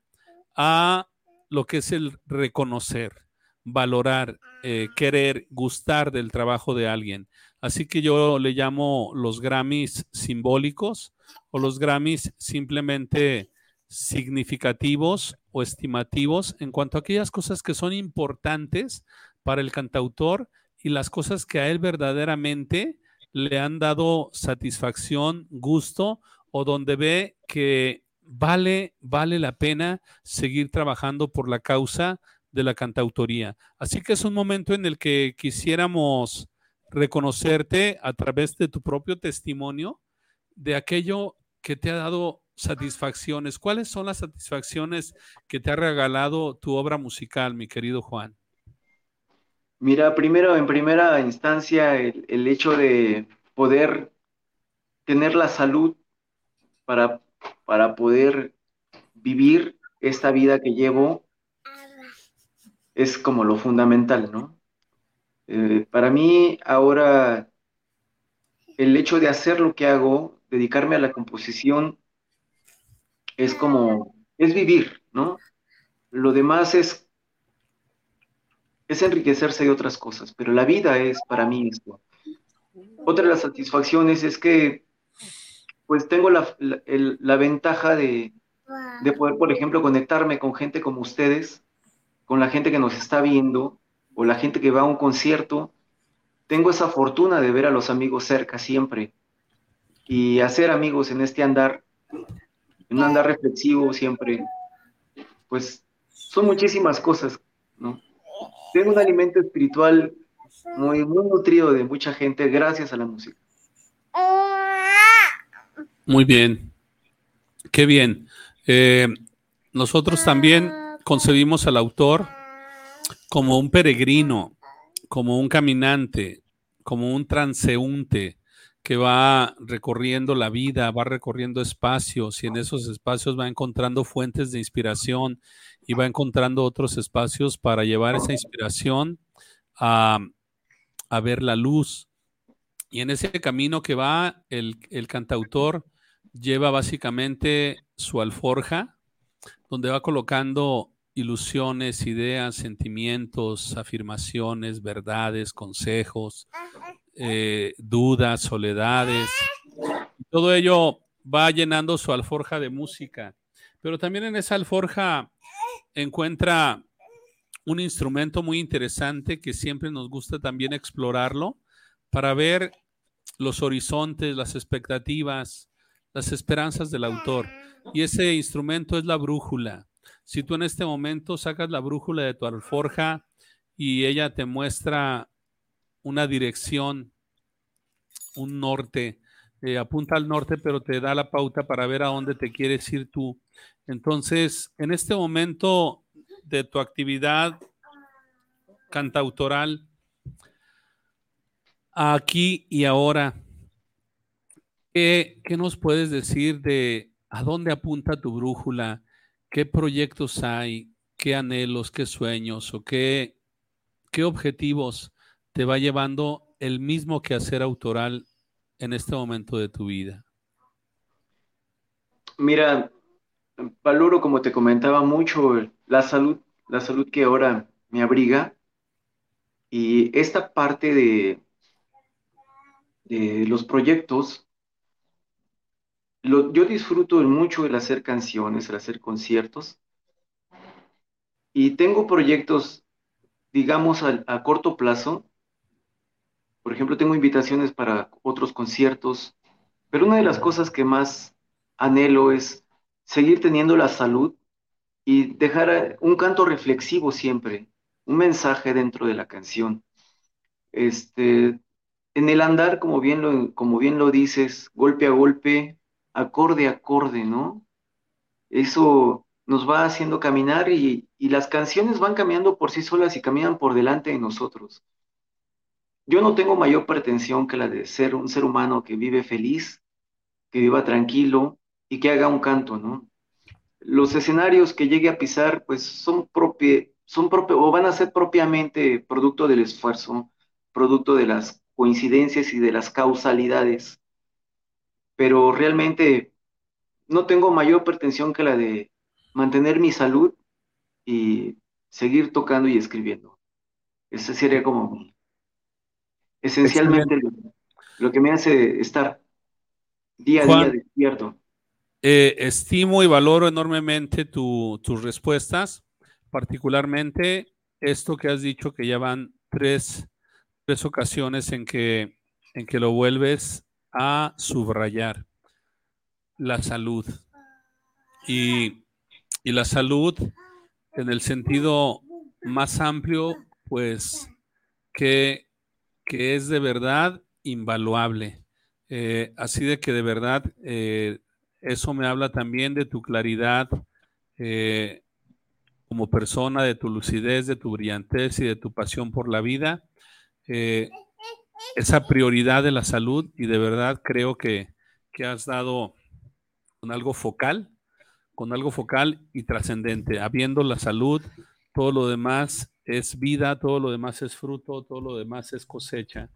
a lo que es el reconocer, valorar, eh, querer, gustar del trabajo de alguien. Así que yo le llamo los Grammys simbólicos o los Grammys simplemente significativos o estimativos en cuanto a aquellas cosas que son importantes para el cantautor y las cosas que a él verdaderamente le han dado satisfacción, gusto o donde ve que vale, vale la pena seguir trabajando por la causa de la cantautoría. Así que es un momento en el que quisiéramos reconocerte a través de tu propio testimonio de aquello que te ha dado satisfacciones. ¿Cuáles son las satisfacciones que te ha regalado tu obra musical, mi querido Juan? Mira, primero, en primera instancia, el, el hecho de poder tener la salud para, para poder vivir esta vida que llevo es como lo fundamental, ¿no? Eh, para mí ahora el hecho de hacer lo que hago, dedicarme a la composición, es como, es vivir, ¿no? Lo demás es, es enriquecerse de otras cosas, pero la vida es para mí esto. Otra de las satisfacciones es que, pues tengo la, la, ventaja de, de poder, por ejemplo, conectarme con gente como ustedes, con la gente que nos está viendo, o la gente que va a un concierto, tengo esa fortuna de ver a los amigos cerca siempre y hacer amigos en este andar, en un andar reflexivo siempre, pues son muchísimas cosas, ¿no? Tengo un alimento espiritual muy, muy nutrido de mucha gente gracias a la música. Muy bien, qué bien. Eh, nosotros también concebimos al autor como un peregrino, como un caminante, como un transeúnte que va recorriendo la vida, va recorriendo espacios y en esos espacios va encontrando fuentes de inspiración y va encontrando otros espacios para llevar esa inspiración a, ver la luz. Y en ese camino que va, el, el cantautor lleva básicamente su alforja, donde va colocando ilusiones, ideas, sentimientos, afirmaciones, verdades, consejos, eh, dudas, soledades. Todo ello va llenando su alforja de música, pero también en esa alforja encuentra un instrumento muy interesante que siempre nos gusta también explorarlo para ver los horizontes, las expectativas, las esperanzas del autor. Y ese instrumento es la brújula. Si tú en este momento sacas la brújula de tu alforja y ella te muestra una dirección, un norte, eh, apunta al norte, pero te da la pauta para ver a dónde te quieres ir tú. Entonces, en este momento de tu actividad cantautoral, aquí y ahora, ¿qué, ¿qué, nos puedes decir de a dónde apunta tu brújula? ¿Qué proyectos hay? ¿Qué anhelos? ¿Qué sueños? ¿O qué, qué objetivos te va llevando el mismo quehacer autoral en este momento de tu vida? Mira, valoro, como te comentaba mucho, la salud, la salud que ahora me abriga y esta parte de, de los proyectos yo disfruto mucho el hacer canciones, el hacer conciertos. Y tengo proyectos, digamos, a, corto plazo. Por ejemplo, tengo invitaciones para otros conciertos. Pero una de las cosas que más anhelo es seguir teniendo la salud y dejar un canto reflexivo siempre, un mensaje dentro de la canción. Este, en el andar, como bien lo, como bien lo dices, golpe a golpe, acorde acorde, ¿no? Eso nos va haciendo caminar y, las canciones van cambiando por sí solas y caminan por delante de nosotros. Yo no tengo mayor pretensión que la de ser un ser humano que vive feliz, que viva tranquilo y que haga un canto, ¿no? Los escenarios que llegue a pisar, pues son propios, son propio, o van a ser propiamente producto del esfuerzo, producto de las coincidencias y de las causalidades pero realmente no tengo mayor pretensión que la de mantener mi salud y seguir tocando y escribiendo. Ese sería como esencialmente lo, que me hace estar día a día despierto. eh, estimo y valoro enormemente tus respuestas, particularmente esto que has dicho que ya van tres, tres ocasiones en que, en que lo vuelves a subrayar, la salud. Y, y la salud en el sentido más amplio, pues que, que es de verdad invaluable. Eh, así de que de verdad eh, eso me habla también de tu claridad eh, como persona, de tu lucidez, de tu brillantez y de tu pasión por la vida. Esa prioridad de la salud y de verdad creo que, que has dado con algo focal, con algo focal y trascendente. Habiendo la salud, todo lo demás es vida, todo lo demás es fruto, todo lo demás es cosecha.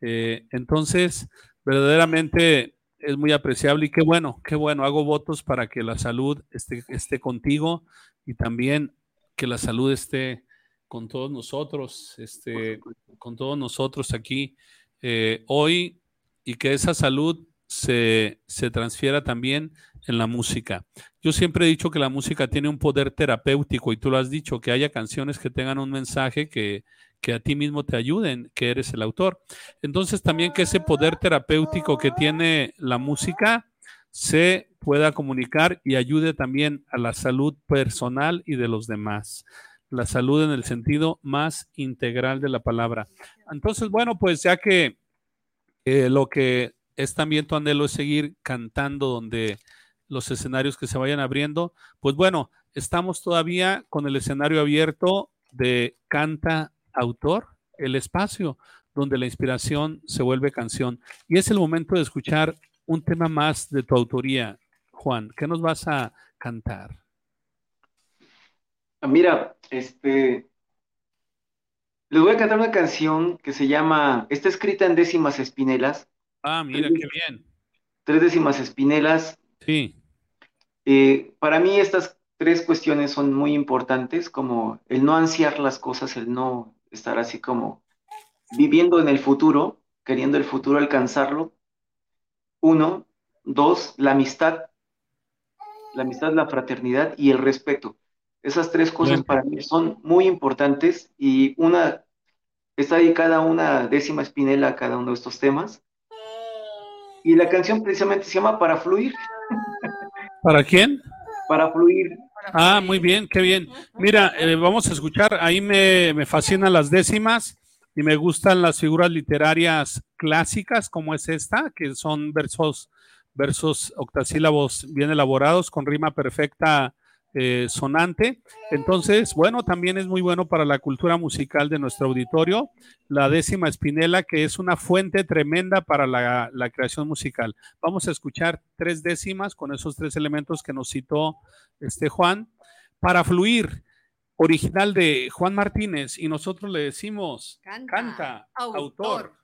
Eh, entonces, verdaderamente es muy apreciable y qué bueno, qué bueno. Hago votos para que la salud esté, esté contigo y también que la salud esté con todos nosotros, este, con todos nosotros aquí eh, hoy y que esa salud se, se transfiera también en la música. Yo siempre he dicho que la música tiene un poder terapéutico y tú lo has dicho, que haya canciones que tengan un mensaje que, que a ti mismo te ayuden, que eres el autor. Entonces también que ese poder terapéutico que tiene la música se pueda comunicar y ayude también a la salud personal y de los demás. La salud en el sentido más integral de la palabra. Entonces, bueno, pues ya que eh, lo que es también tu anhelo es seguir cantando donde los escenarios que se vayan abriendo. Pues bueno, estamos todavía con el escenario abierto de Canta Autor, el espacio donde la inspiración se vuelve canción. Y es el momento de escuchar un tema más de tu autoría. Juan, ¿qué nos vas a cantar? Ah, mira, este, les voy a cantar una canción que se llama, está escrita en décimas espinelas. Ah, mira, qué bien. Tres décimas espinelas. Sí. Eh, para mí estas tres cuestiones son muy importantes, como el no ansiar las cosas, el no estar así como viviendo en el futuro, queriendo el futuro alcanzarlo. Uno, dos, la amistad, la amistad, la fraternidad y el respeto. Esas tres cosas para mí son muy importantes y una está dedicada una décima espinela a cada uno de estos temas. Y la canción precisamente se llama Para Fluir. ¿Para quién? Para fluir. Ah, muy bien, qué bien. Mira, eh, vamos a escuchar, ahí me, me fascinan las décimas y me gustan las figuras literarias clásicas como es esta, que son versos, versos octasílabos bien elaborados con rima perfecta eh, sonante. Entonces, bueno, también es muy bueno para la cultura musical de nuestro auditorio. La décima espinela, que es una fuente tremenda para la, la creación musical. Vamos a escuchar tres décimas con esos tres elementos que nos citó este Juan para fluir. Original de Juan Martínez y nosotros le decimos, canta, autor.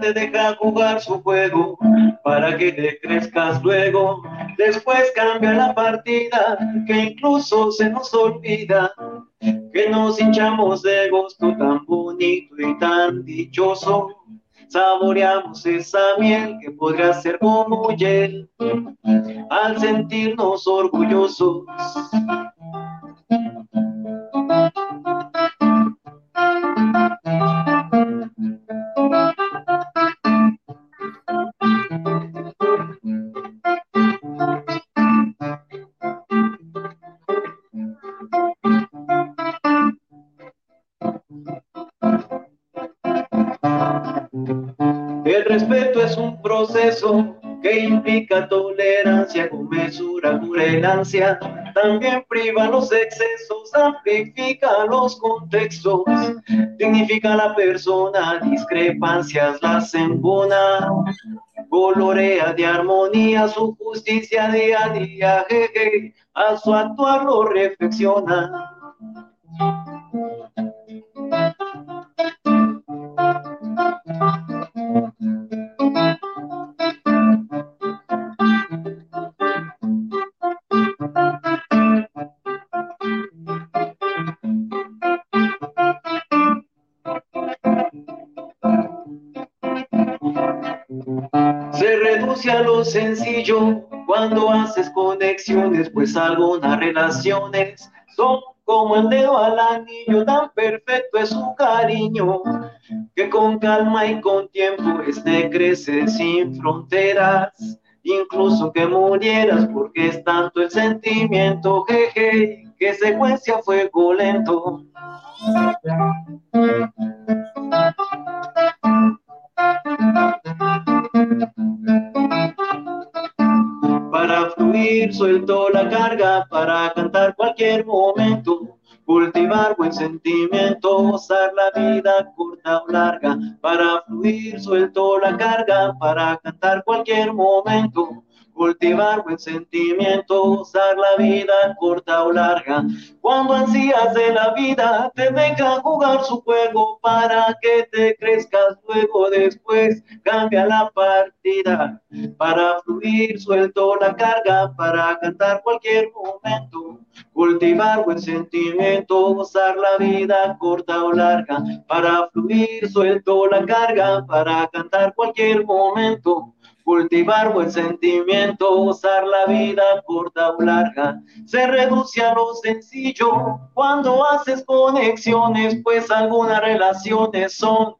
te deja jugar su juego para que te crezcas luego. Después cambia la partida que incluso se nos olvida que nos hinchamos de gusto tan bonito y tan dichoso. Saboreamos esa miel que podría ser como hiel al sentirnos orgullosos. Thank. También priva los excesos, amplifica los contextos, dignifica la persona, discrepancias las embona, colorea de armonía su justicia día a día, jeje, a su actuar lo reflexiona. Sencillo cuando haces conexiones, pues algunas relaciones son como el dedo al anillo, tan perfecto es su cariño, que con calma y con tiempo este crece sin fronteras, incluso que murieras porque es tanto el sentimiento, jeje, que secuencia fuego lento. Suelto la carga para cantar cualquier momento, cultivar buen sentimiento, gozar la vida corta o larga, para fluir suelto la carga para cantar cualquier momento cultivar buen sentimiento, usar la vida corta o larga. Cuando ansías de la vida, te deja jugar su juego para que te crezcas luego después. Cambia la partida para fluir, suelto la carga para cantar cualquier momento. Cultivar buen sentimiento, gozar la vida corta o larga. Para fluir, suelto la carga para cantar cualquier momento cultivar buen sentimiento, gozar la vida corta o larga, se reduce a lo sencillo. Cuando haces conexiones, pues algunas relaciones son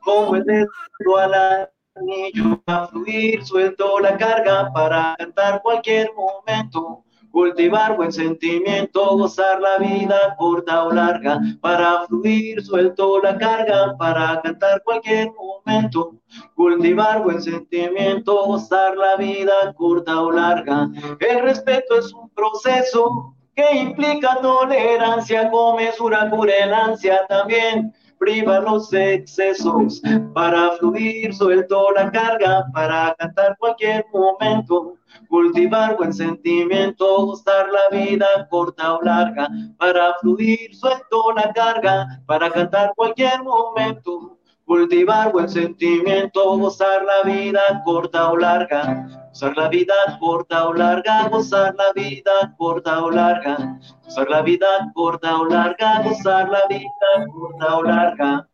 como el dedo al anillo, a fluir, suelto la carga para cantar cualquier momento. Cultivar buen sentimiento, gozar la vida corta o larga, para fluir, suelto la carga, para cantar cualquier momento. Cultivar buen sentimiento, gozar la vida corta o larga. El respeto es un proceso que implica tolerancia, con mesura, ansia también priva los excesos para fluir, suelto la carga para cantar cualquier momento, cultivar buen sentimiento, gustar la vida corta o larga, para fluir, suelto la carga para cantar cualquier momento, cultivar buen sentimiento, gozar la vida corta o larga, gozar la vida corta o larga, gozar la vida corta o larga, gozar la vida corta o larga, gozar la vida corta o larga.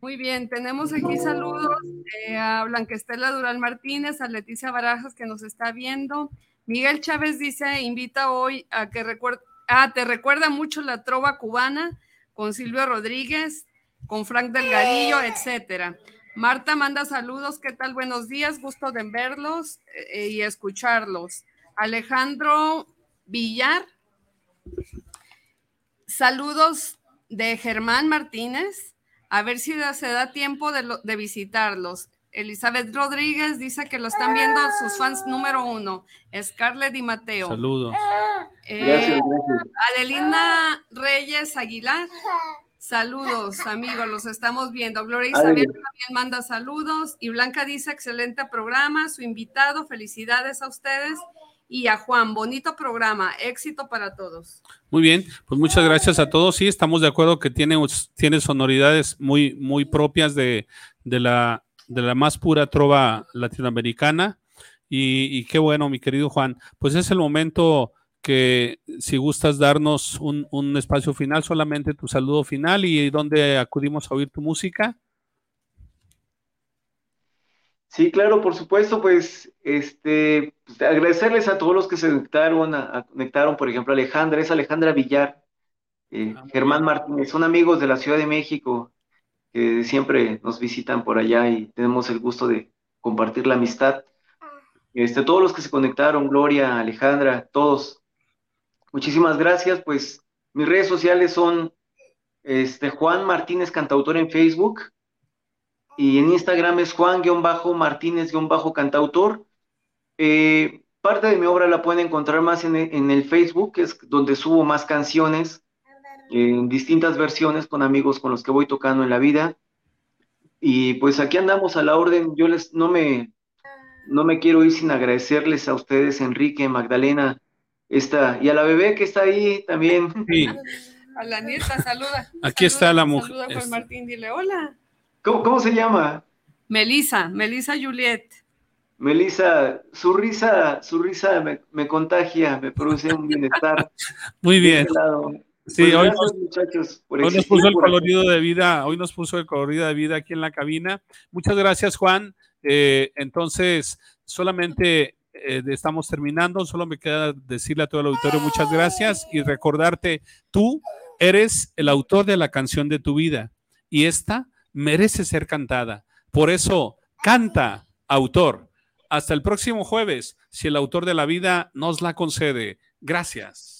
Muy bien, tenemos aquí saludos eh, a Blanquestela Dural Martínez, a Leticia Barajas que nos está viendo. Miguel Chávez dice, invita hoy a que recuerde Ah, te recuerda mucho la trova cubana con Silvio Rodríguez, con Frank Delgadillo, etcétera. Marta manda saludos, ¿qué tal? Buenos días, gusto de verlos eh, y escucharlos. Alejandro Villar, saludos de Germán Martínez, a ver si se da tiempo de, de visitarlos. Elizabeth Rodríguez dice que lo están viendo sus fans número uno, Scarlett y Mateo. Saludos. Eh, Adelina Reyes Aguilar. Saludos, amigos, los estamos viendo. Gloria Isabel también manda saludos. Y Blanca dice, excelente programa, su invitado, felicidades a ustedes. Y a Juan, bonito programa, éxito para todos. Muy bien, pues muchas gracias a todos. Sí, estamos de acuerdo que tiene, tiene sonoridades muy, muy propias de, de la de la más pura trova latinoamericana. Y, qué bueno, mi querido Juan. Pues es el momento que si gustas darnos un, espacio final, solamente tu saludo final y donde acudimos a oír tu música. Sí, claro, por supuesto, pues este, pues, agradecerles a todos los que se conectaron, a, conectaron, por ejemplo, Alejandra, es Alejandra Villar, eh, ah, Germán Martínez, son amigos de la Ciudad de México, que siempre nos visitan por allá y tenemos el gusto de compartir la amistad. Este, todos los que se conectaron, Gloria, Alejandra, todos, muchísimas gracias. Pues mis redes sociales son este, Juan Martínez Cantautor en Facebook. Y en Instagram es Juan-Martínez-Cantautor. Eh, parte de mi obra la pueden encontrar más en, en el Facebook, que es donde subo más canciones en distintas versiones con amigos con los que voy tocando en la vida. Y pues aquí andamos a la orden. Yo les no me no me quiero ir sin agradecerles a ustedes, Enrique, Magdalena, esta, y a la bebé que está ahí también. A la nieta, saluda. Aquí está la mujer. Saluda Juan Martín, dile hola. ¿Cómo, cómo se llama? Melisa, Melisa Juliet. Melisa, su risa, su risa me, me contagia, me produce un bienestar. [laughs] Muy bien. Sí, pues hoy, nos, muchachos, hoy nos puso el colorido de vida, hoy nos puso el colorido de vida aquí en la cabina. Muchas gracias, Juan. Eh, entonces, solamente eh, estamos terminando, solo me queda decirle a todo el auditorio muchas gracias y recordarte, tú eres el autor de la canción de tu vida y esta merece ser cantada. Por eso, canta, autor. Hasta el próximo jueves, si el autor de la vida nos la concede. Gracias.